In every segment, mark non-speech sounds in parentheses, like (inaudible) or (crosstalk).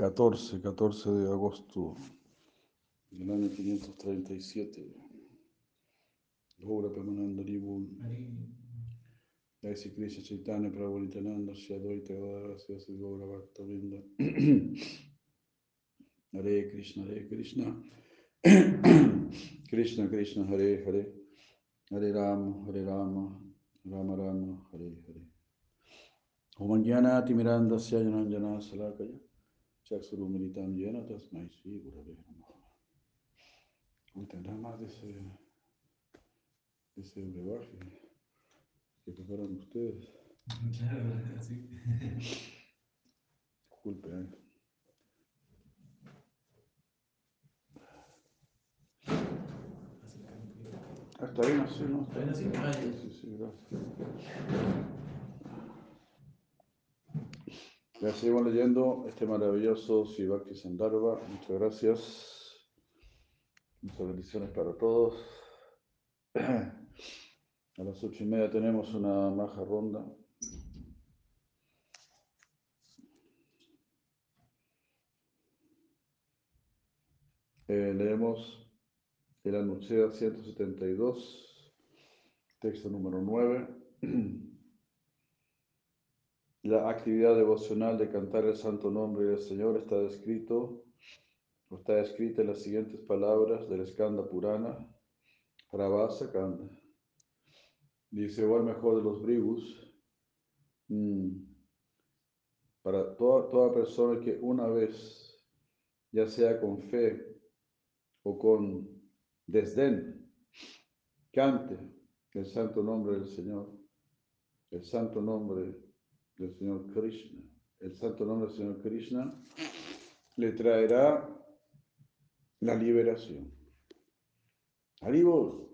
14, 14 de agosto del año 537. Gaura Pemananda Ribun. Jai Sri Krishna Chaitanya Prabhu Nityananda Shri Advaita. Hare Krishna, Hare Krishna. (clears throat) Krishna Krishna, Hare Hare. Hare Rama, Hare Rama, Rama Rama, Hare Hare. Om Jnanati Mirandasya Jananjana Salakaya. Tasmai Shri Gurave Namaha. Uy, tendrá más de ese, de ese brebaje que preparan ustedes. Claro, (laughs) sí. Disculpe, ¿eh? Está bien así, ¿no? ¿Está bien así? Ya. Sí, sí, sí, gracias. Ya seguimos leyendo este maravilloso Sivaki Sandarbha. Muchas gracias. Muchas bendiciones para todos. (clears throat) A las ocho y media tenemos una maja ronda. Eh, leemos el Anuncia 172, texto número 9. (clears throat) La actividad devocional de cantar el santo nombre del Señor está descrito, está escrita en las siguientes palabras del Skanda Purana, Pravasa Kanda. Dice, o el mejor de los bribus, mm, para toda, toda persona que una vez, ya sea con fe o con desdén, cante el santo nombre del Señor, el santo nombre del Señor Krishna. El santo nombre del Señor Krishna le traerá la liberación. Haribol.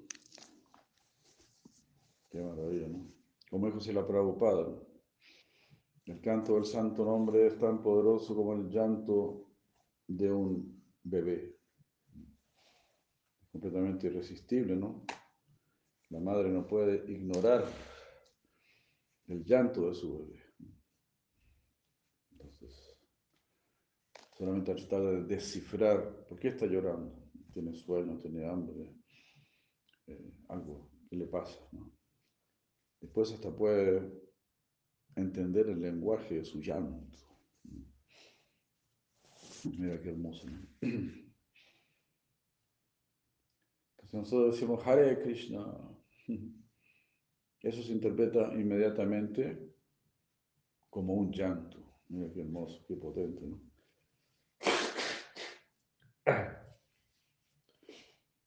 Qué maravilla, ¿no? Como dijo la Prabhupada. El canto del santo nombre es tan poderoso como el llanto de un bebé. Completamente irresistible, ¿no? La madre no puede ignorar el llanto de su bebé. Entonces, solamente al tratar de descifrar por qué está llorando. Tiene sueño, tiene hambre, eh, algo que le pasa. Después hasta puede entender el lenguaje de su llanto. Mira qué hermoso. ¿no? Entonces nosotros decimos Hare Krishna. Eso se interpreta inmediatamente como un llanto. Mira qué hermoso, qué potente, ¿no?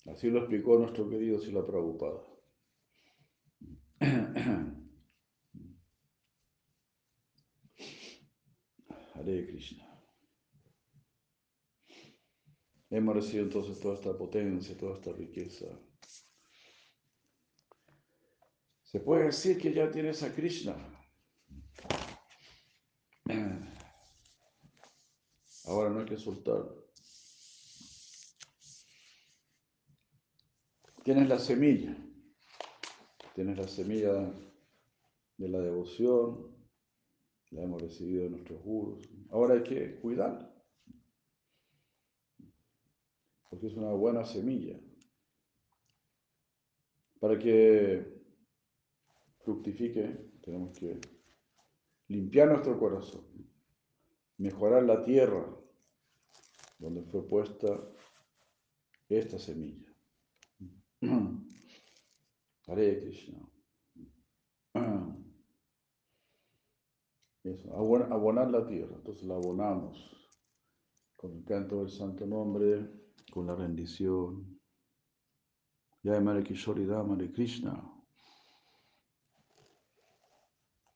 Así lo explicó nuestro querido Sila Prabhupada. (clears throat) Hare Krishna. Hemos recibido entonces toda esta potencia, toda esta riqueza. Se puede decir que ya tienes a Krishna. (clears throat) Ahora no hay que soltarlo. Tienes la semilla. Tienes la semilla de la devoción. La hemos recibido de nuestros gurus. Ahora hay que cuidarla. Porque es una buena semilla. Para que fructifique, tenemos que limpiar nuestro corazón, mejorar la tierra donde fue puesta esta semilla. (clears throat) Hare Krishna. (clears throat) Eso, abon- abonar la tierra. Entonces la abonamos con el canto del santo nombre, con la rendición. Ya Mare Kishori Dama de Krishna.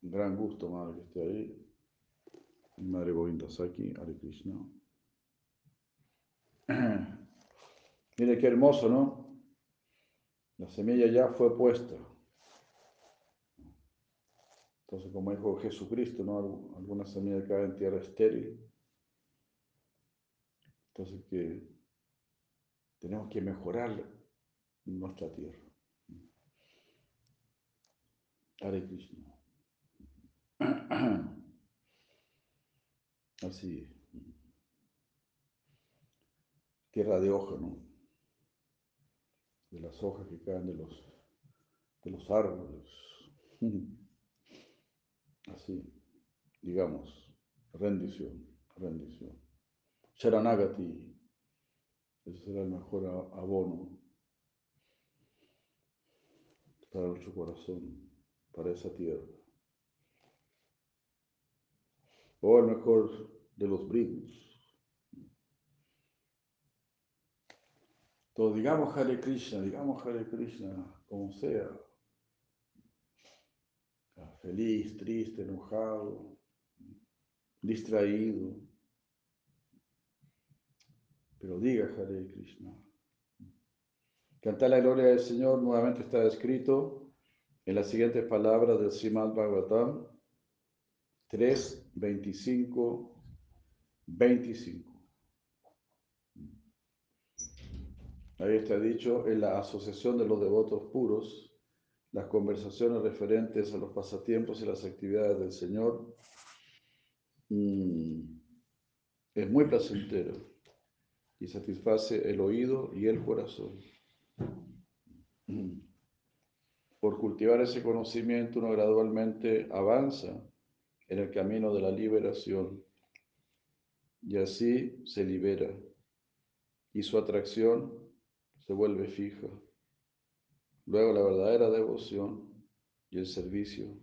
Un gran gusto, madre, que esté ahí. Madre Govinda Saki, Hare Krishna. (clears throat) Mire qué hermoso, ¿no? La semilla ya fue puesta. Entonces, como dijo Jesucristo, ¿no? Algu- Alguna semilla cae en tierra estéril. Entonces, que tenemos que mejorar nuestra tierra. Hare. Así tierra de hoja, ¿no? De las hojas que caen de los, de los árboles. (laughs) Así, digamos, rendición, rendición. Sharanagati, ese será el mejor abono para nuestro corazón, para esa tierra. O el mejor de los brindis. Digamos Hare Krishna, digamos Hare Krishna, como sea. Feliz, triste, enojado, distraído. Pero diga Hare Krishna. Cantar la gloria del Señor nuevamente está escrito en las siguientes palabras del Srimad Bhagavatam 3, 25, 25. Ahí está dicho, en la asociación de los devotos puros, las conversaciones referentes a los pasatiempos y las actividades del Señor mm, es muy placentero y satisface el oído y el corazón. (clears throat) Por cultivar ese conocimiento uno gradualmente avanza en el camino de la liberación y así se libera y su atracción se vuelve fija. Luego la verdadera devoción y el servicio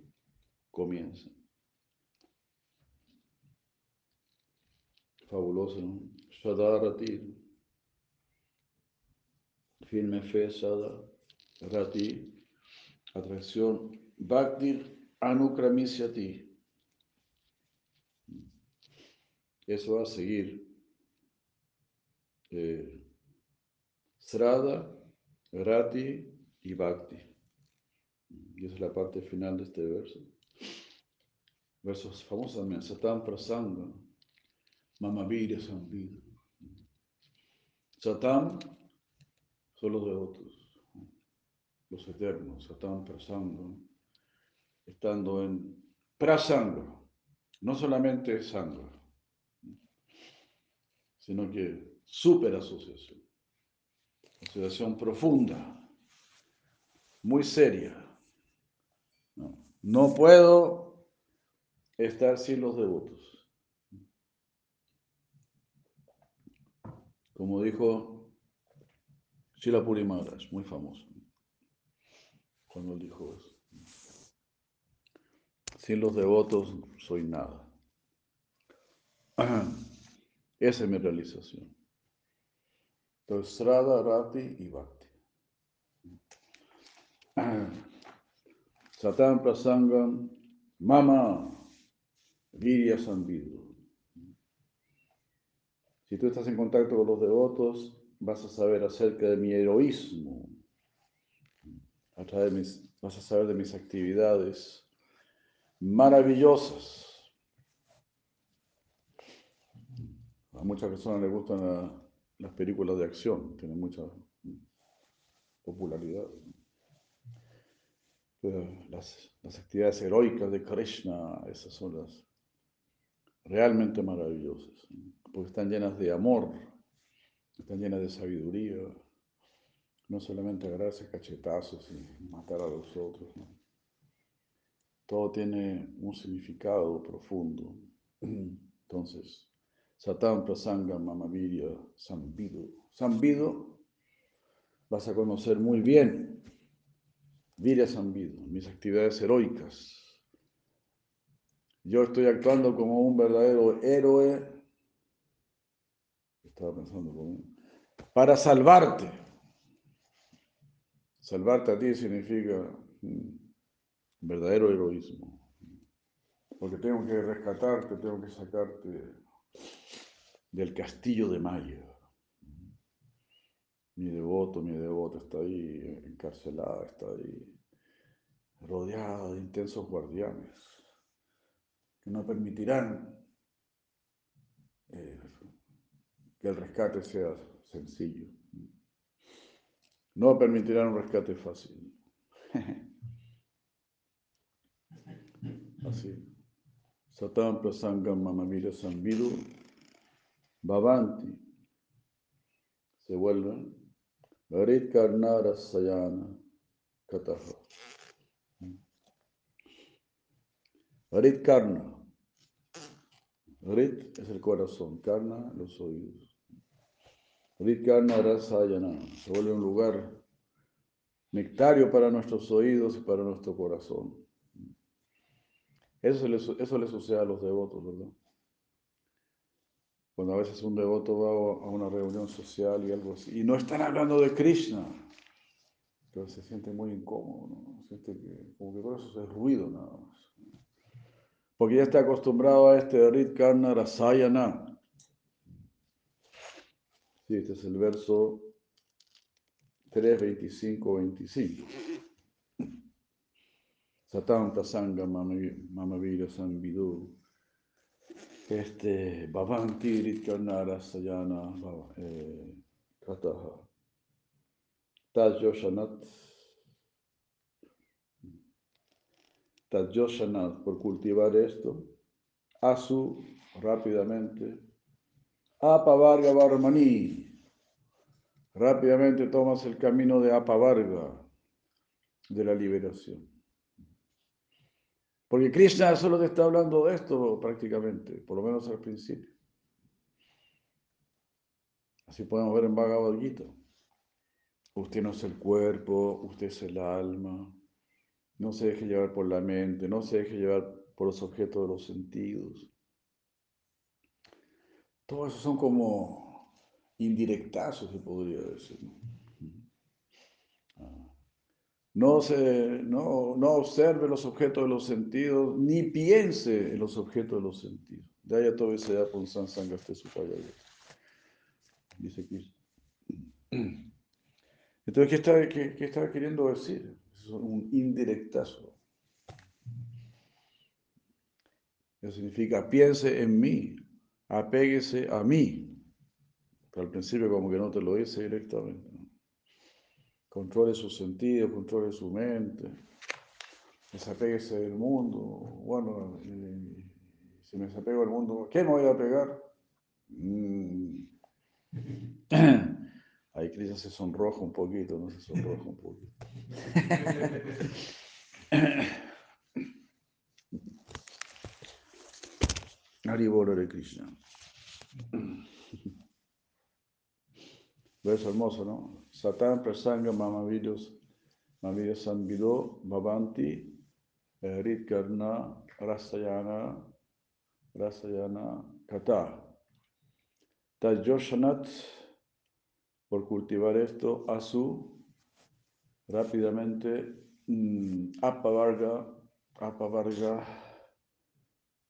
comienzan. Fabuloso, ¿no? Shadarati. Firme fe, Sada, Rati, atracción, Bhakti Anukramisyati. Eso va a seguir. Eh, Srada, Rati y Bhakti. Y esa es la parte final de este verso. Versos famosos también. Satam Prasanga, Mamavira Sambhida. Satam son los devotos, los eternos. Satam Prasanga, estando en Prasanga, no solamente Sangha, sino que super asociación situación profunda, muy seria. No, puedo estar sin los devotos. Como dijo Shilapuri Maharaj, muy famoso, cuando dijo eso. Sin los devotos soy nada. (clears throat) Esa es mi realización. Entonces, Srada, Rati y Bhakti. Satan Prasangam, Mama, Virya Sambido. Si tú estás en contacto con los devotos, vas a saber acerca de mi heroísmo, a través de mis, vas a saber de mis actividades maravillosas. A muchas personas les gustan las películas de acción, tienen mucha popularidad. las, las, actividades heroicas de Krishna, esas son las realmente maravillosas, porque están llenas de amor, están llenas de sabiduría, no solamente agarrarse cachetazos y matar a los otros. Todo tiene un significado profundo. Entonces, Satam Prasanga Mamavirya Sambido. Sambido vas a conocer muy bien. Virya Sambido, mis actividades heroicas. Yo estoy actuando como un verdadero héroe. Estaba pensando como para salvarte. Salvarte a ti significa un verdadero heroísmo. Porque tengo que rescatarte, tengo que sacarte del castillo de Mayo. Mi devoto, mi devoto está ahí encarcelada, está ahí rodeada de intensos guardianes que no permitirán eh, que el rescate sea sencillo. No permitirán un rescate fácil. (laughs) Así. Satam prasangam mamamira sambidu Bhavanti. se vuelven. Rit Karna Rasayana Kataha. Rit Karna. Rit es el corazón, Karna los oídos. Rit Karna Rasayana se vuelve un lugar nectario para nuestros oídos y para nuestro corazón. Eso le, eso le sucede a los devotos, ¿verdad? Cuando a veces un devoto va a una reunión social y algo así, y no están hablando de Krishna, entonces se siente muy incómodo, ¿no? Siente que como que todo eso es ruido nada más. Porque ya está acostumbrado a este Rit Karna Rasayana. Sí, este es el verso 3, 25, 25. Satanta Sangha Mamavira Sambidu. Este, Bhavanti Ritkarnara Sayana eh, Kataha. Tajyoshanat. Tajyoshanat, por cultivar esto. Asu, rápidamente. Apavarga Varmani. Rápidamente tomas el camino de Apavarga, de la liberación. Porque Krishna solo te está hablando de esto prácticamente, por lo menos al principio. Así podemos ver en Bhagavad Gita. Usted no es el cuerpo, usted es el alma. No se deje llevar por la mente, no se deje llevar por los objetos de los sentidos. Todo eso son como indirectazos, se podría decir. Se, no, no observe los objetos de los sentidos, ni piense en los objetos de los sentidos. De ahí a todo ese San Sangaste su Dice aquí. Entonces, ¿qué está, qué, qué está queriendo decir? Es un indirectazo. Eso significa piense en mí, apéguese a mí. Al principio como que no te lo dice directamente controle sus sentidos, controle su mente, desapeguese del mundo. Bueno, si me desapego del mundo, ¿qué me voy a pegar? Mm. (clears throat) Ahí Cristian se sonroja un poquito, no se sonroja un poquito. (clears throat) Haribolo de Krishna. (clears throat) Verso hermoso, ¿no? Satan prasanga mamavillos, mamavillos sanvido, bhavanti, eh, ritkarna, rasayana, rasayana, kata. Tajoshanat, por cultivar esto, asu, rápidamente, mm, apavarga, apavarga,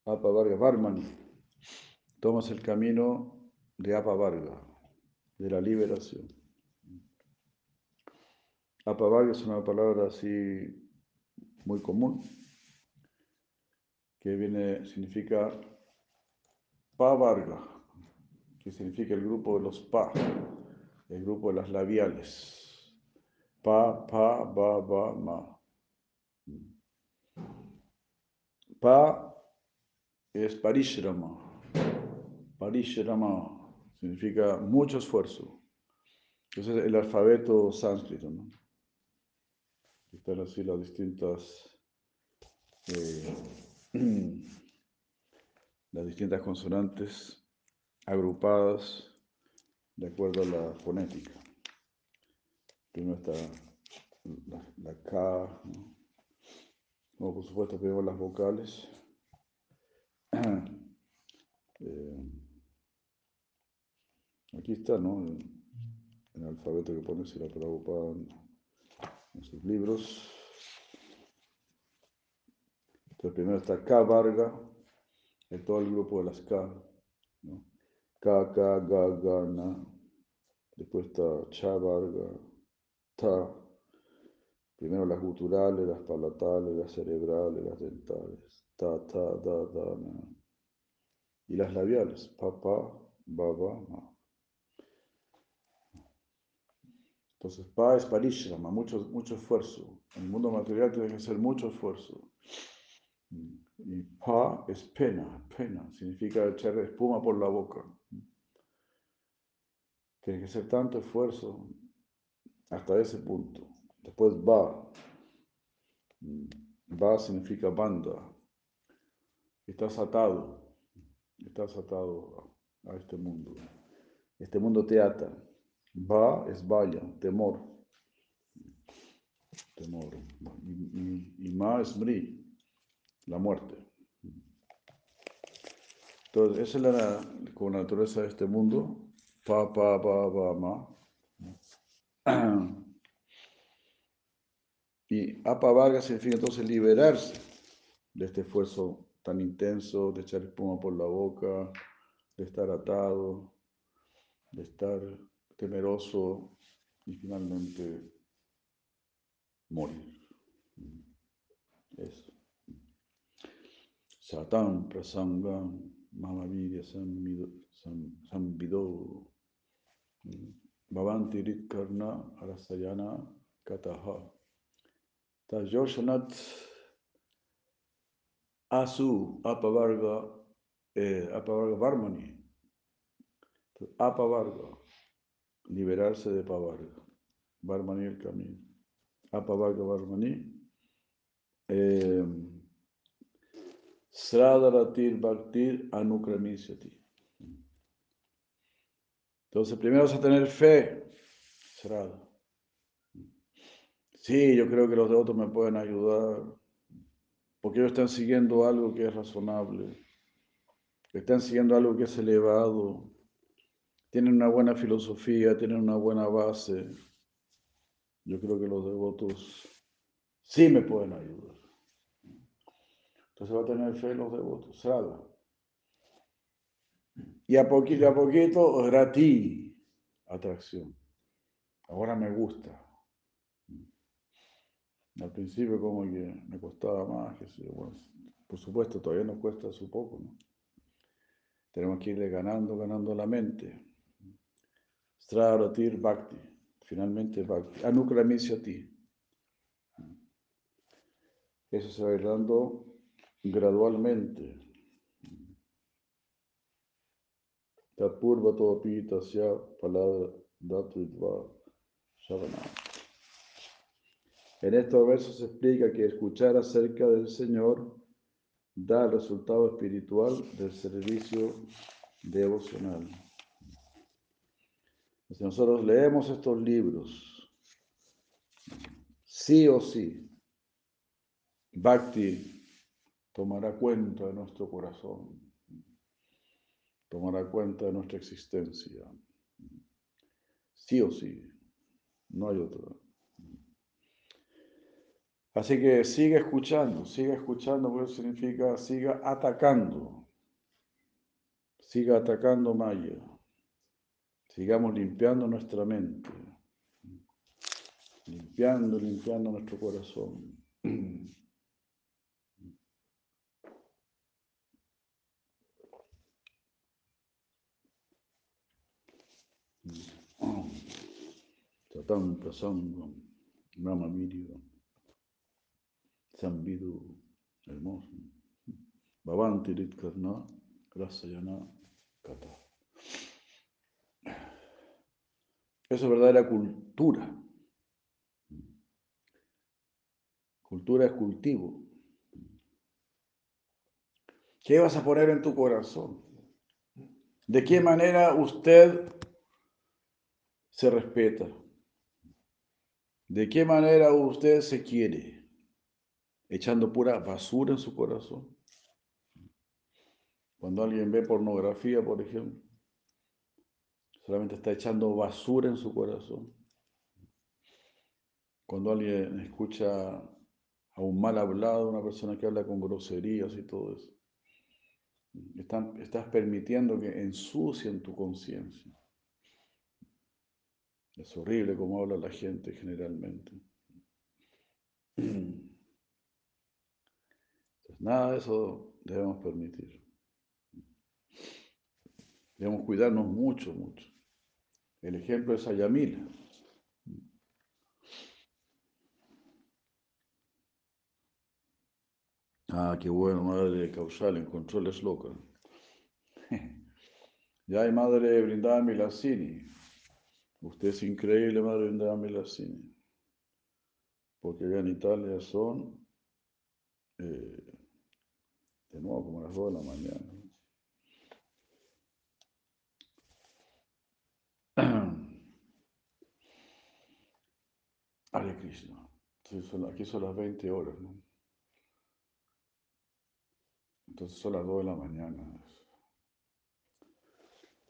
apavarga, varmani. Tomas el camino de apavarga, de la liberación. Apavarga es una palabra así muy común, que viene, significa Pavarga, que significa el grupo de los Pa, el grupo de las labiales. Pa, Pa, Ba, Ba, Ma. Pa es Parishrama. Parishrama significa mucho esfuerzo. Ese es el alfabeto sánscrito, ¿no? Están así las distintas, eh, (clears throat) las distintas consonantes agrupadas de acuerdo a la fonética. Primero está la, K, ¿no? por supuesto primero las vocales. (clears throat) Eh, aquí está, ¿no? El, alfabeto que pone si la Prabhupada en sus libros. Entonces primero está K Varga, en todo el grupo de las K. ¿no? K, K, Ga, Ga, Na. Después está Cha Varga, Ta. Primero las guturales, las palatales, las cerebrales, las dentales. Ta, ta, da, da, na. Y las labiales. Pa, pa, ba, ba, ma. Entonces, pa es parishrama, mucho, mucho esfuerzo. En el mundo material tiene que ser mucho esfuerzo. Y pa es pena, pena, significa echar espuma por la boca. Tiene que ser tanto esfuerzo hasta ese punto. Después va. Va significa banda. Estás atado. Estás atado a este mundo. Este mundo te ata. Va es vaya, temor. Temor. Y, ma es mri, la muerte. Entonces, esa es la, la naturaleza de este mundo. Pa, pa, pa, pa, ma. Y apavarga significa entonces liberarse de este esfuerzo tan intenso de echar espuma por la boca, de estar atado, de estar temeroso y finalmente morir. Eso. Satam prasangam mamavidya samvido bhavanti ritkarna arasayana kataha. Yoshanat Asu Apavarga eh, Apavarga Varmani. Apavarga, liberarse de Pavarga. Varmani el camino. Apavarga Varmani. Eh, Sradaratir Bhaktir Anukramisyati. Entonces, primero vas a tener fe. Srada. Sí, yo creo que los devotos me pueden ayudar, porque ellos están siguiendo algo que es razonable, están siguiendo algo que es elevado, tienen una buena filosofía, tienen una buena base. Yo creo que los devotos sí me pueden ayudar. Entonces va a tener fe los devotos, salga. Y a poquito a poquito, gratis, atracción. Ahora me gusta. Al principio como que me costaba más, que bueno, por supuesto todavía nos cuesta su poco, ¿no? Tenemos que irle ganando, ganando la mente. Straratir Bhakti, finalmente Bhakti. a ti. Eso se va a ir dando gradualmente. Tatpurva topi tasya palada datvidva. En estos versos se explica que escuchar acerca del Señor da el resultado espiritual del servicio devocional. Si nosotros leemos estos libros, sí o sí, Bhakti tomará cuenta de nuestro corazón, tomará cuenta de nuestra existencia. Sí o sí, no hay otra. Así que siga escuchando, siga escuchando, porque significa siga atacando, siga atacando Maya, sigamos limpiando nuestra mente, limpiando, limpiando nuestro corazón. Satam prasangam, Brahma Sambidu, hermoso. Bhavanti Ritkarna, Rasayana Kata. Eso es verdadera cultura. Cultura es cultivo. ¿Qué vas a poner en tu corazón? ¿De qué manera usted se respeta? ¿De qué manera usted se quiere? echando pura basura en su corazón. Cuando alguien ve pornografía, por ejemplo, solamente está echando basura en su corazón. Cuando alguien escucha a un mal hablado, una persona que habla con groserías y todo eso, estás permitiendo que ensucien tu conciencia. Es horrible cómo habla la gente generalmente. Nada de eso debemos permitir. Debemos cuidarnos mucho, mucho. El ejemplo es Ayamila. Ah, qué bueno, madre Causal, encontró el (laughs) Ya hay madre Brindada Milasini. Usted es increíble, Madre Vindama Lasini. Porque allá en Italia son, eh, de nuevo, como las 2 de la mañana. Hare Krishna. aquí son las 20 horas, ¿no? Entonces son las 2 de la mañana.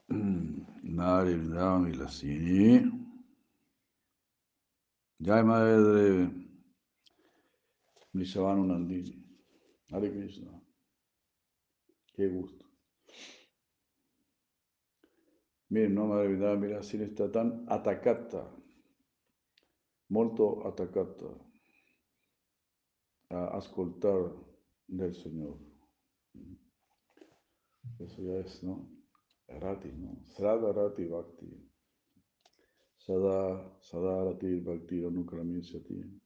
Nari Vrindavan y la Sini. Jai Madre Nishavanu Nandini. Hare Krishna. Qué gusto. Miren, no, Madre Vrindavan Vilasini está tan atacata molto attaccata a ascoltar del Señor. Eso ya es, ¿no? Rati, ¿no? Srada Rati Bhakti. Sada, Sada Rati Bhakti ti.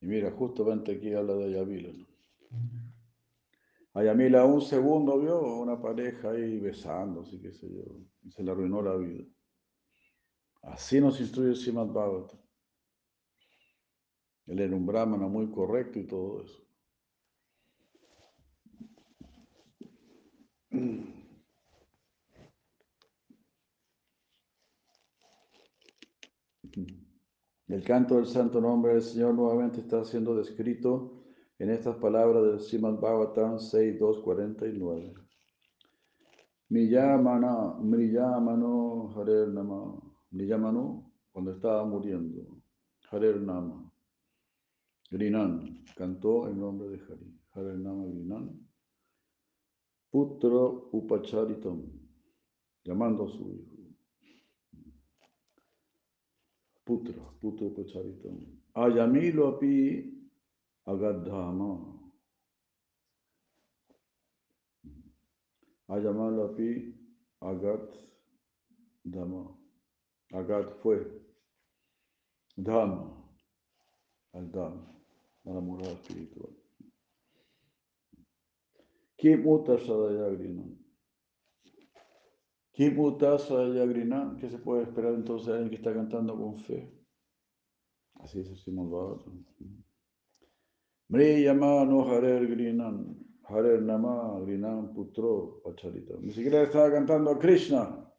Y mira, justamente aquí habla de Ayavila, ¿no? Ayamila un segundo vio una pareja ahí besándose, qué sé yo, y se le arruinó la vida. Así nos instruye Simad Bhagavatam. Él era un brahmana muy correcto y todo eso. El canto del santo nombre del Señor nuevamente está siendo descrito en estas palabras del Simad Bhagavatam 6.2.49. Miyamana, Mriyamano, Harer Nama. Mriyamano, cuando estaba muriendo. Harer Nama. Grinan, cantó en nombre de Hari. Harer Nama Grinan. Putro Upacharitam, llamando a su hijo. Putra, Putra Upacharitam. Ayamilo api Agadhama. llamarlo api Agat Dhamma. Agat fue. Dhamma. Al Dhamma. A la morada espiritual. Kim Uta Sadayagrina. Kim Uta Sadayagrina. ¿Qué se puede esperar entonces de alguien que está cantando con fe? Así es, así nos. No Harer Grinan, Harer Nama Grinan Putro Pacharita. Ni siquiera estaba cantando a Krishna.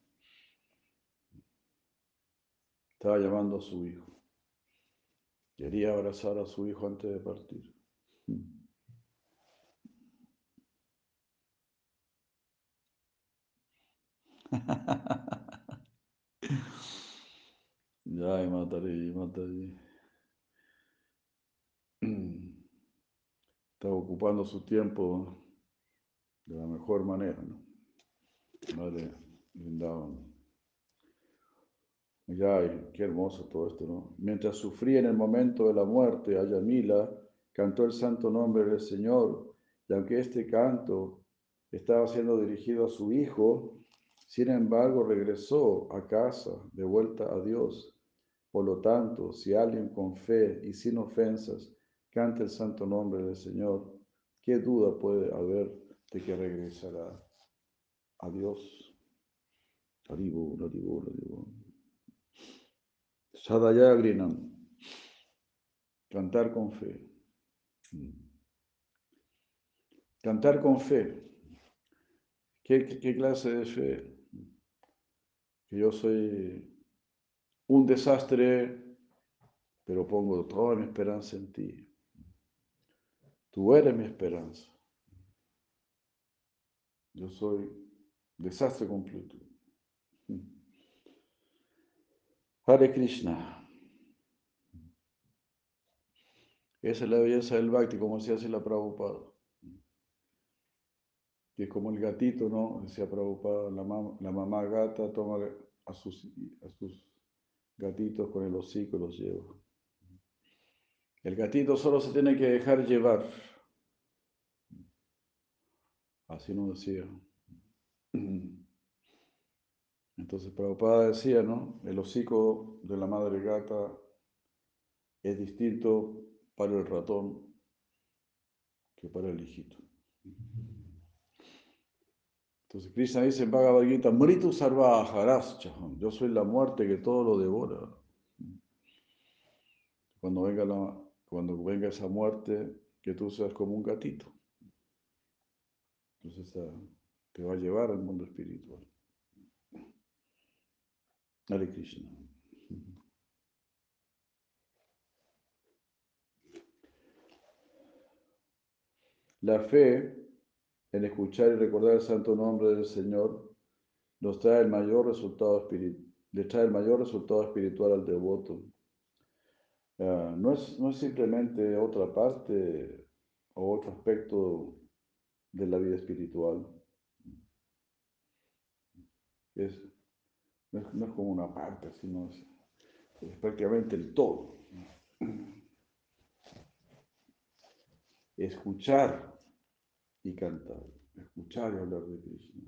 Estaba llamando a su hijo. Quería abrazar a su hijo antes de partir. (laughs) Ya, mataré, mataré. Ocupando su tiempo de la mejor manera, ¿no? Madre brindaban. Ya, qué hermoso todo esto, ¿no? Mientras sufría en el momento de la muerte, Ayamila cantó el santo nombre del Señor, y aunque este canto estaba siendo dirigido a su hijo, sin embargo regresó a casa, de vuelta a Dios. Por lo tanto, si alguien con fe y sin ofensas Canta el santo nombre del Señor. ¿Qué duda puede haber de que regresará a Dios? Aribu, aribu, aribu. Sadayagrinam. Cantar con fe. Cantar con fe. ¿Qué, ¿Qué, clase de fe? Que yo soy un desastre, pero pongo toda mi esperanza en ti. Tú eres mi esperanza. Yo soy desastre completo. Hare Krishna. Esa es la belleza del bhakti, como se hace la Prabhupada. Que es como el gatito, ¿no? Decía Prabhupada, la, la mamá gata toma a sus, a sus gatitos con el hocico y los lleva. El gatito solo se tiene que dejar llevar. Así nos decía. Entonces Prabhupada decía, ¿no? El hocico de la madre gata es distinto para el ratón que para el hijito. Entonces Krishna dice en Bhagavad Gita, Mritu yo soy la muerte que todo lo devora. Cuando venga, la, cuando venga esa muerte, que tú seas como un gatito. Entonces te va a llevar al mundo espiritual. Hare Krishna. La fe en escuchar y recordar el santo nombre del Señor nos trae el mayor resultado espiritual, le trae el mayor resultado espiritual al devoto. Ah, no, es, no es simplemente otra parte o otro aspecto de la vida espiritual. Es, no, es, como una parte, sino es prácticamente el todo. Escuchar y cantar, escuchar y hablar de Krishna.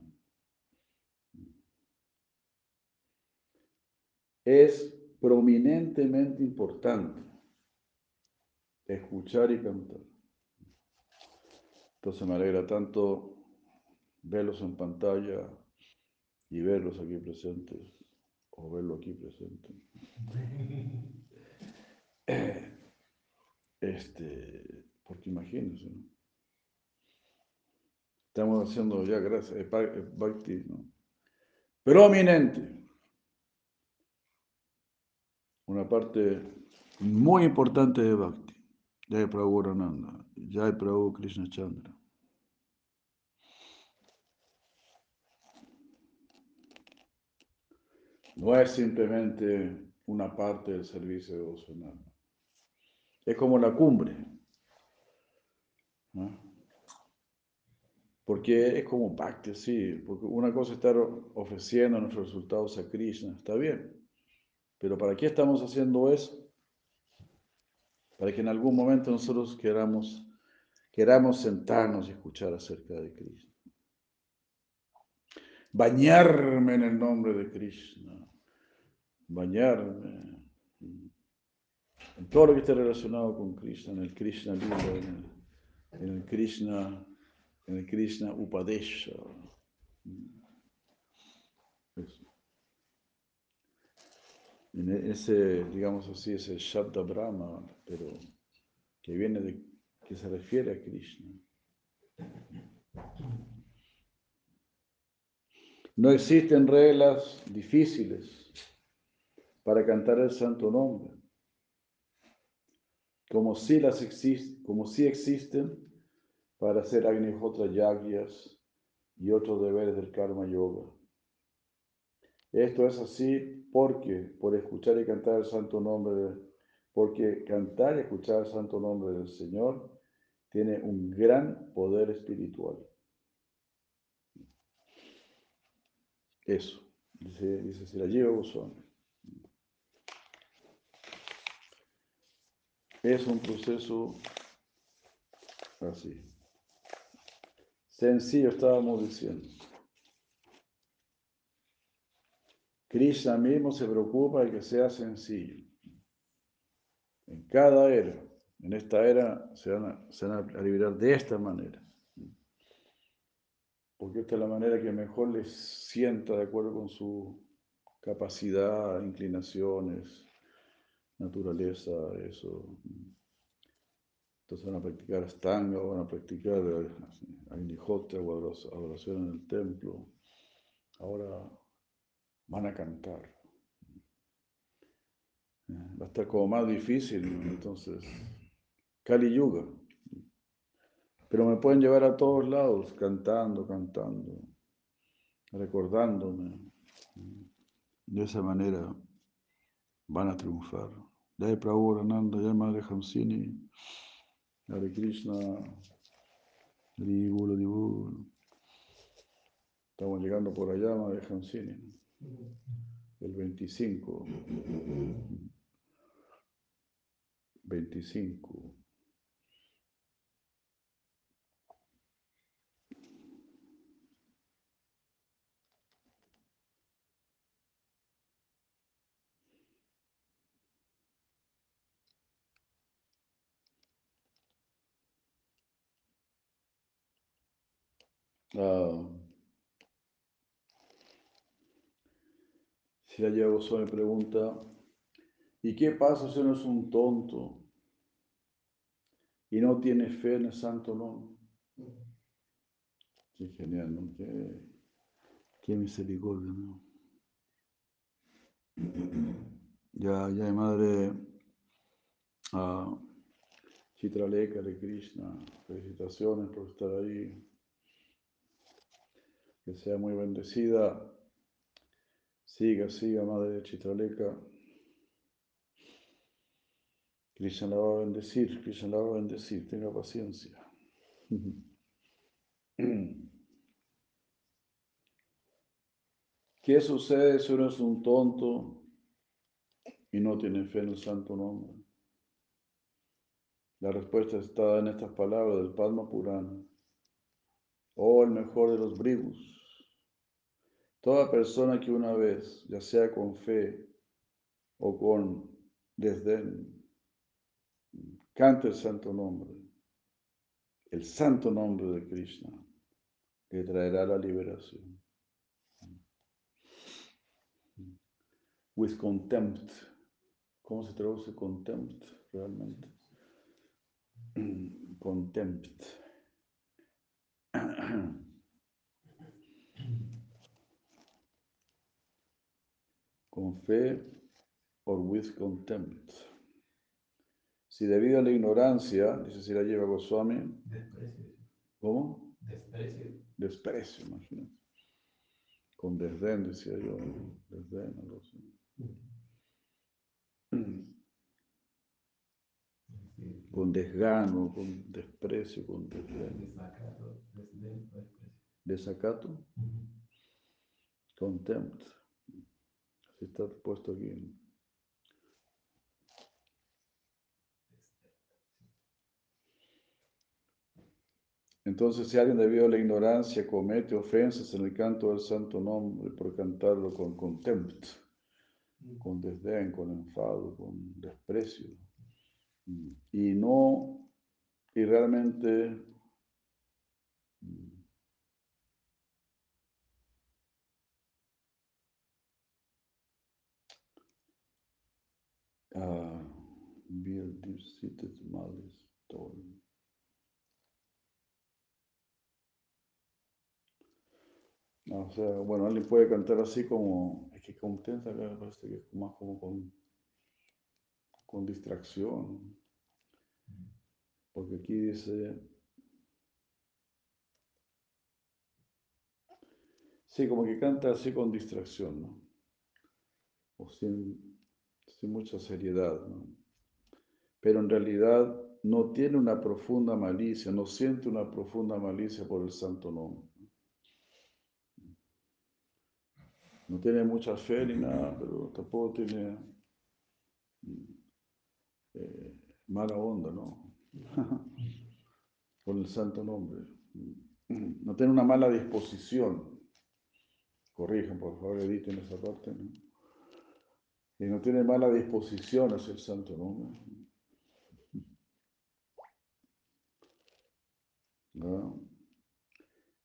Es prominentemente importante escuchar y cantar. Entonces me alegra tanto verlos en pantalla y verlos aquí presentes, o verlo aquí presente. (laughs) Este, porque imagínense, ¿no? Estamos haciendo ya, gracias, Bhakti, ¿no? Prominente. Una parte muy importante de Bhakti. Jai Prabhu Rananda, Jai Prabhu Krishna Chandra. No es simplemente una parte del servicio devocional. Es como la cumbre. Porque es como pacto, sí, porque una cosa es estar ofreciendo nuestros resultados a Krishna, está bien, pero ¿para qué estamos haciendo eso? Para que en algún momento nosotros queramos, queramos sentarnos y escuchar acerca de Krishna. Bañarme en el nombre de Krishna, bañarme en todo lo que esté relacionado con Krishna, en el Krishna libre, en el Krishna en el Krishna Upadesha. En ese, digamos así, ese Shabda Brahma, pero que viene de, que se refiere a Krishna. No existen reglas difíciles para cantar el santo nombre, como si, las como si existen para hacer Agnihotra Yagyas y otros deberes del Karma Yoga. Esto es así porque, por escuchar y cantar el santo nombre, porque cantar y escuchar el santo nombre del Señor tiene un gran poder espiritual. Eso, dice, dice Sirajiva Goswami. Es un proceso así. Sencillo estábamos diciendo. Krishna mismo se preocupa de que sea sencillo. En cada era, en esta era, se van, a, se van a liberar de esta manera. Porque esta es la manera que mejor les sienta de acuerdo con su capacidad, inclinaciones, naturaleza, eso. Entonces van a practicar Astanga, van a practicar Agnihotra o adoración en el templo. Ahora van a cantar. Va a estar como más difícil, entonces, Kali Yuga. Pero me pueden llevar a todos lados, cantando, cantando, recordándome. De esa manera van a triunfar. Jai Prabhu Ananda, Jai Madre Hamsini. Hare Krishna, Haribol, Haribol. Estamos llegando por allá, Madre Hansini. El 25. 25. Ah, Llevo me pregunta, ¿y qué pasa si uno es un tonto y no tiene fe en el santo nombre? Qué genial, ¿no? Qué, qué misericordia, ¿no? Ya, ya, madre a Chitraleka de Krishna, felicitaciones por estar ahí. Que sea muy bendecida. Siga, siga, madre Chitraleka. Krishna la va a bendecir, Krishna la va a bendecir, tenga paciencia. ¿Qué sucede si uno es un tonto y no tiene fe en el santo nombre? La respuesta está en estas palabras del Padma Purana. Oh, el mejor de los bribus. Toda persona que una vez, ya sea con fe o con desdén, cante el santo nombre, el santo nombre de Krishna, que traerá la liberación. With contempt. ¿Cómo se traduce contempt realmente? (clears throat) Contempt. (clears throat) Con fe or with contempt. Si debido a la ignorancia, dice si la lleva Goswami. Desprecio. ¿Cómo? Desprecio. Desprecio, imagínate. Con desdén, decía yo. Desdén, algo así. con desgano, con desprecio, con desdén. Desacato, contempt. Así está puesto aquí. Entonces, si alguien debido a la ignorancia comete ofensas en el canto del santo nombre por cantarlo con contempt, con desdén, con enfado, con desprecio, y no, y realmente uh, deep seated malice O sea, bueno, alguien puede cantar así como, es que contenta, parece que es más como con, con distracción. Porque aquí dice, sí, como que canta así con distracción, ¿no? O sin, sin mucha seriedad, ¿no? Pero en realidad no tiene una profunda malicia, no siente una profunda malicia por el santo nombre. No tiene mucha fe ni nada, pero tampoco tiene eh, mala onda, ¿no? (laughs) Por el santo nombre. No tiene una mala disposición. Corrijan, por favor, editen esa parte, ¿no? Y no tiene mala disposición hacia el santo nombre.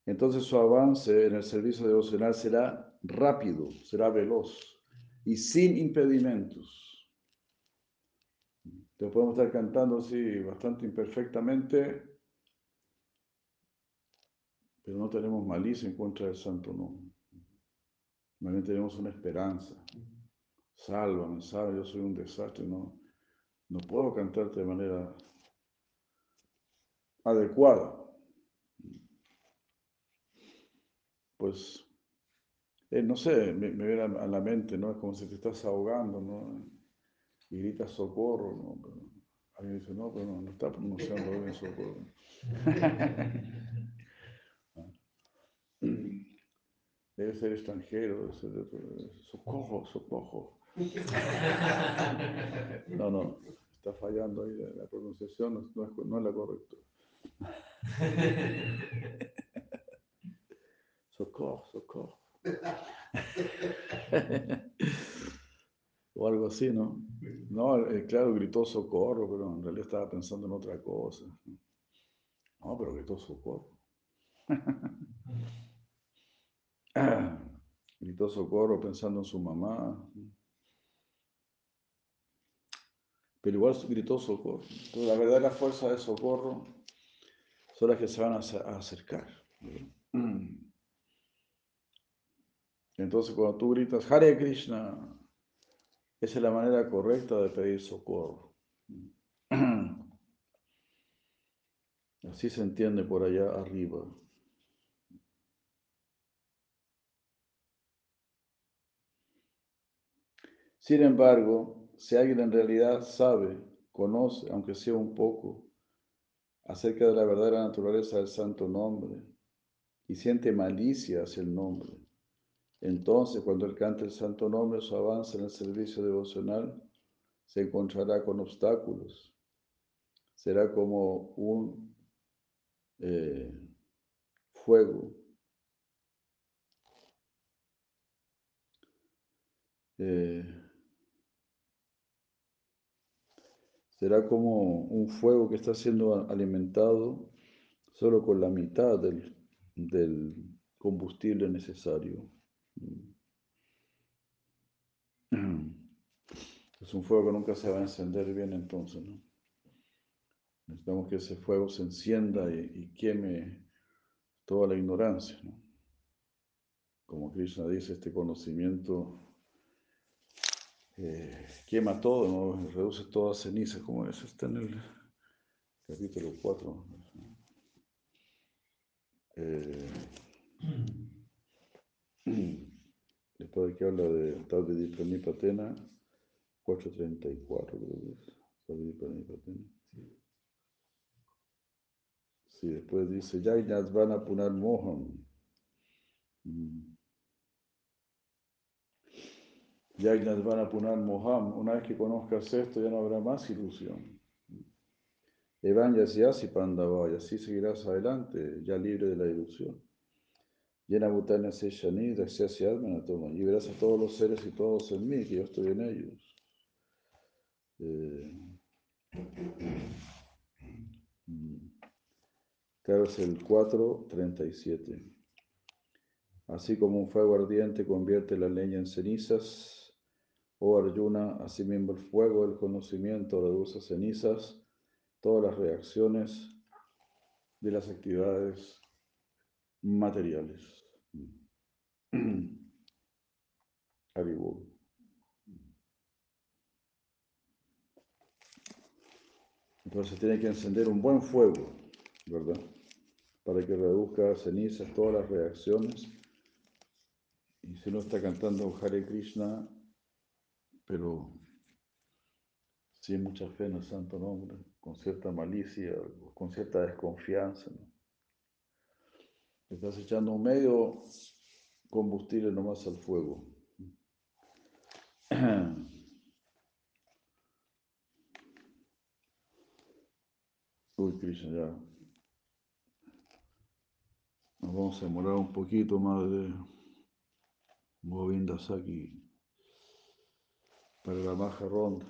Entonces su avance en el servicio devocional será rápido, será veloz y sin impedimentos. Te podemos estar cantando así bastante imperfectamente, pero no tenemos malicia en contra del santo nombre. Más tenemos una esperanza. Sálvame, salva, yo soy un desastre, no, no puedo cantarte de manera adecuada. Pues eh, no sé, me, viene a la mente, ¿no? Es como si te estás ahogando, ¿no? Y gritas socorro, ¿no? Pero alguien dice, no, pero no, está pronunciando bien socorro. (laughs) (clears throat) Debe ser extranjero, debe ser de socorro, socorro. (laughs) No, no, está fallando ahí la, pronunciación, no es, no es la correcta. (laughs) socorro, socorro. (laughs) o algo así, ¿no? No, eh, claro, gritó socorro, pero en realidad estaba pensando en otra cosa. No, pero gritó socorro. Gritó socorro pensando en su mamá. Pero igual gritó socorro. Entonces, la verdadera fuerza de socorro son las que se van a acercar. (clears throat) Entonces, cuando tú gritas Hare Krishna, esa es la manera correcta de pedir socorro. (clears throat) Así se entiende por allá arriba. Sin embargo, si alguien en realidad sabe, conoce, aunque sea un poco, acerca de la verdadera naturaleza del santo nombre y siente malicia hacia el nombre, entonces cuando él cante el santo nombre, su avance en el servicio devocional se encontrará con obstáculos. Será como un eh, fuego eh, será como un fuego que está siendo alimentado solo con la mitad del, combustible necesario. Es un fuego que nunca se va a encender bien entonces. Necesitamos que ese fuego se encienda y, queme toda la ignorancia, ¿no? Como Krishna dice, este conocimiento eh, quema todo, ¿no? reduce toda ceniza, como es, está en el capítulo 4. Eh, (clears throat) después de que habla de Tavidi Pranipatena, 434 creo que es. Tavidi Pranipatena. Sí, después dice, Yagnasvana Punar Moham. Mm. Yagnasvana Punar Moham, una vez que conozcas esto ya no habrá más ilusión. Evan Yasyasi Pandava, y así seguirás adelante, ya libre de la ilusión. Llena Bhutana Seshani, toma y verás a todos los seres y todos en mí, que yo estoy en ellos. Eh, claro, es el 4.37. Así como un fuego ardiente convierte la leña en cenizas, Oh Arjuna, asimismo el fuego del conocimiento reduce a cenizas todas las reacciones de las actividades materiales. (clears throat) Haribol. Entonces tiene que encender un buen fuego, ¿verdad? Para que reduzca a cenizas todas las reacciones. Y si uno está cantando Hare Krishna, pero sin mucha fe en el santo nombre, con cierta malicia, con cierta desconfianza. Estás echando un medio combustible nomás al fuego. (clears throat) Uy, Krishna, ya. Nos vamos a demorar un poquito más de Govinda Saki para la baja ronda.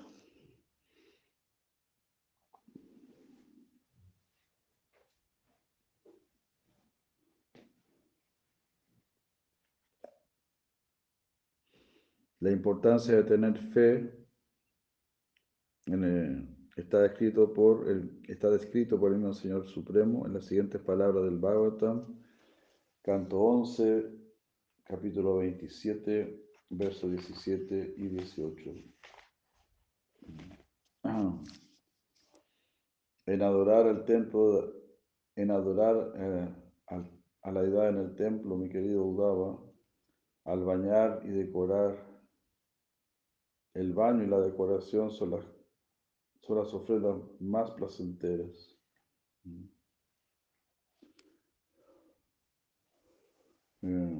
La importancia de tener fe está, descrito por el, está descrito por el Señor Supremo en las siguientes palabras del Bhagavatam, canto 11, capítulo 27, versos 17 y 18. (clears throat) En adorar el templo, en adorar eh, a, la edad en el templo, mi querido Udava, al bañar y decorar, el baño y la decoración son las, son las ofrendas más placenteras. Mm.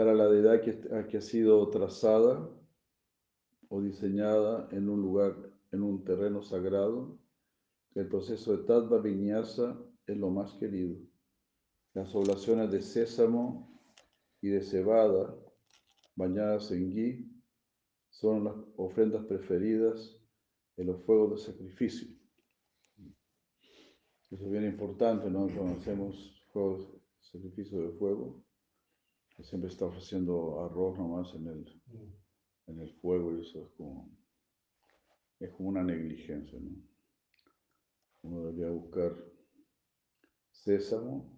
Para la deidad que, ha sido trazada o diseñada en un lugar, en un terreno sagrado, el proceso de Tattva Vinyasa es lo más querido. Las oblaciones de sésamo y de cebada bañadas en ghee son las ofrendas preferidas en los fuegos de sacrificio. Eso es bien importante, ¿no? Cuando hacemos fuegos sacrificio de fuego, que siempre está ofreciendo arroz nomás en el, en el fuego y eso es como, es como una negligencia. ¿no? Uno debería buscar sésamo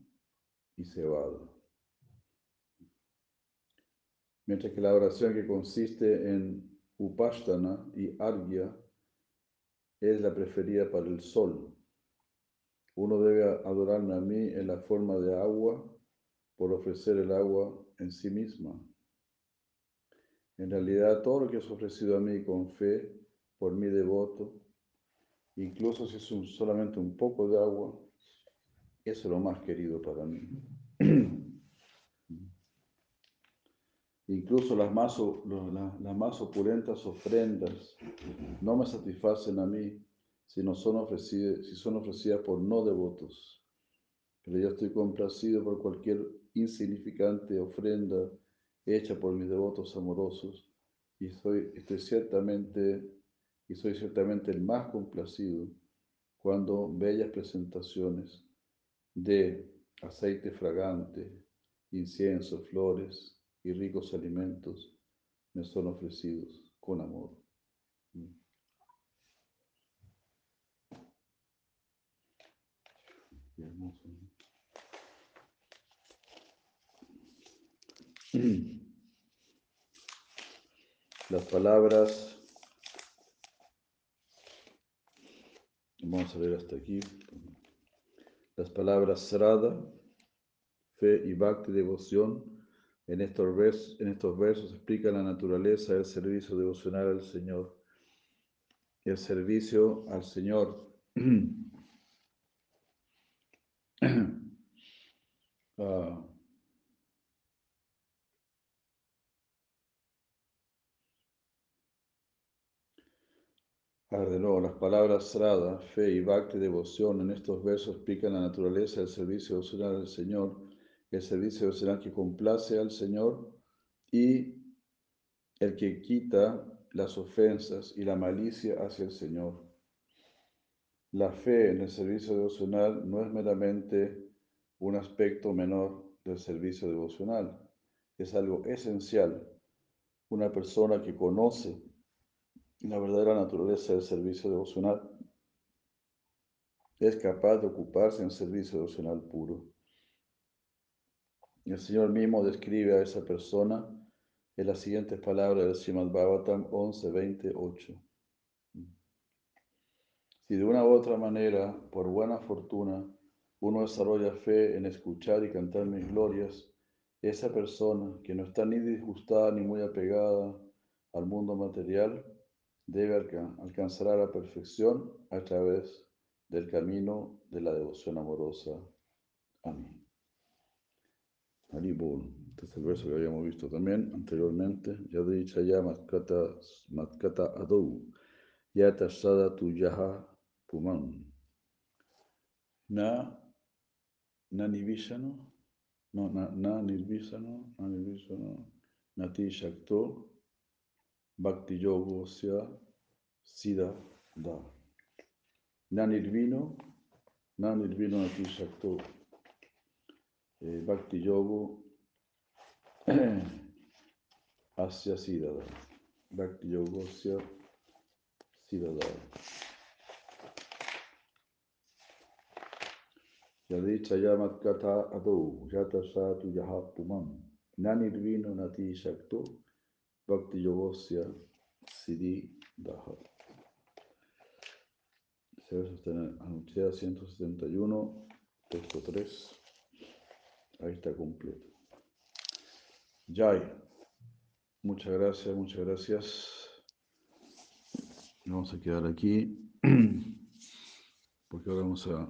y cebada. Mientras que la oración que consiste en upashtana y argya es la preferida para el sol. Uno debe adorarme a mí en la forma de agua por ofrecer el agua en sí misma. En realidad, todo lo que es ofrecido a mí con fe por mi devoto, incluso si es solamente un poco de agua, es lo más querido para mí. (clears throat) Incluso las más, las más opulentas ofrendas no me satisfacen a mí si, no son ofrecidas, si son ofrecidas por no devotos. Pero yo estoy complacido por cualquier insignificante ofrenda hecha por mis devotos amorosos y soy, estoy ciertamente, y soy ciertamente el más complacido cuando bellas presentaciones de aceite fragante, incienso, flores y ricos alimentos me son ofrecidos con amor. Las palabras, vamos a ver hasta aquí, las palabras Srada, fe y bhakti devoción, en estos, versos, en estos versos explican la naturaleza del servicio devocional al Señor. El servicio al Señor. Uh, (clears throat) De nuevo, las palabras Srada, fe y bhakti, devoción, en estos versos explican la naturaleza del servicio devocional al Señor, el servicio devocional que complace al Señor y el que quita las ofensas y la malicia hacia el Señor. La fe en el servicio devocional no es meramente un aspecto menor del servicio devocional, es algo esencial. Una persona que conoce la verdadera naturaleza del servicio devocional es capaz de ocuparse en servicio devocional puro. El Señor mismo describe a esa persona en las siguientes palabras del Srimad Bhagavatam 11.28. Si de una u otra manera, por buena fortuna, uno desarrolla fe en escuchar y cantar mis glorias, esa persona que no está ni disgustada ni muy apegada al mundo material, debe alcanzar la perfección a través del camino de la devoción amorosa a mí. Haribol. Este es el verso que habíamos visto también anteriormente. Yadi Chaya Matkata, matkata Adou. Yata Sada Tuyaha Puman. Na Na Nivishano. No, na, na Nirvisano. Na Nirvisano. Nati Shakto. Bhakti Yogo Sya Sida Da. Na Nirvino, Na Nirvino Nati Shakto. Eh, Bhakti Yogo (clears throat) Asya Sida Da. Bhakti Yogo Sya Sida Da. Yadi Chayamat Kata Ado Yata Satu Yaha Pumam. Na Nirvino Nati Shakto. Bhakti Yogosya Siddhi Daha. Verso está en Anuncia 171, texto 3. Ahí está completo. Jai. Muchas gracias, muchas gracias. Vamos a quedar aquí (clears throat) porque ahora vamos a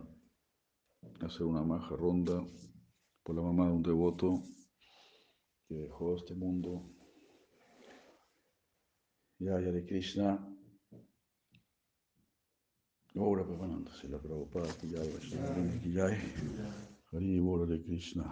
hacer una maja ronda por la mamá de un devoto que dejó este mundo Ya Hare Krishna. Ora Bhavananda Sila Prabhupada Ki Jai Vaishnava Ki Jai Hari Bol Hare Krishna.